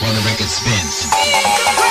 Wanna make it spin.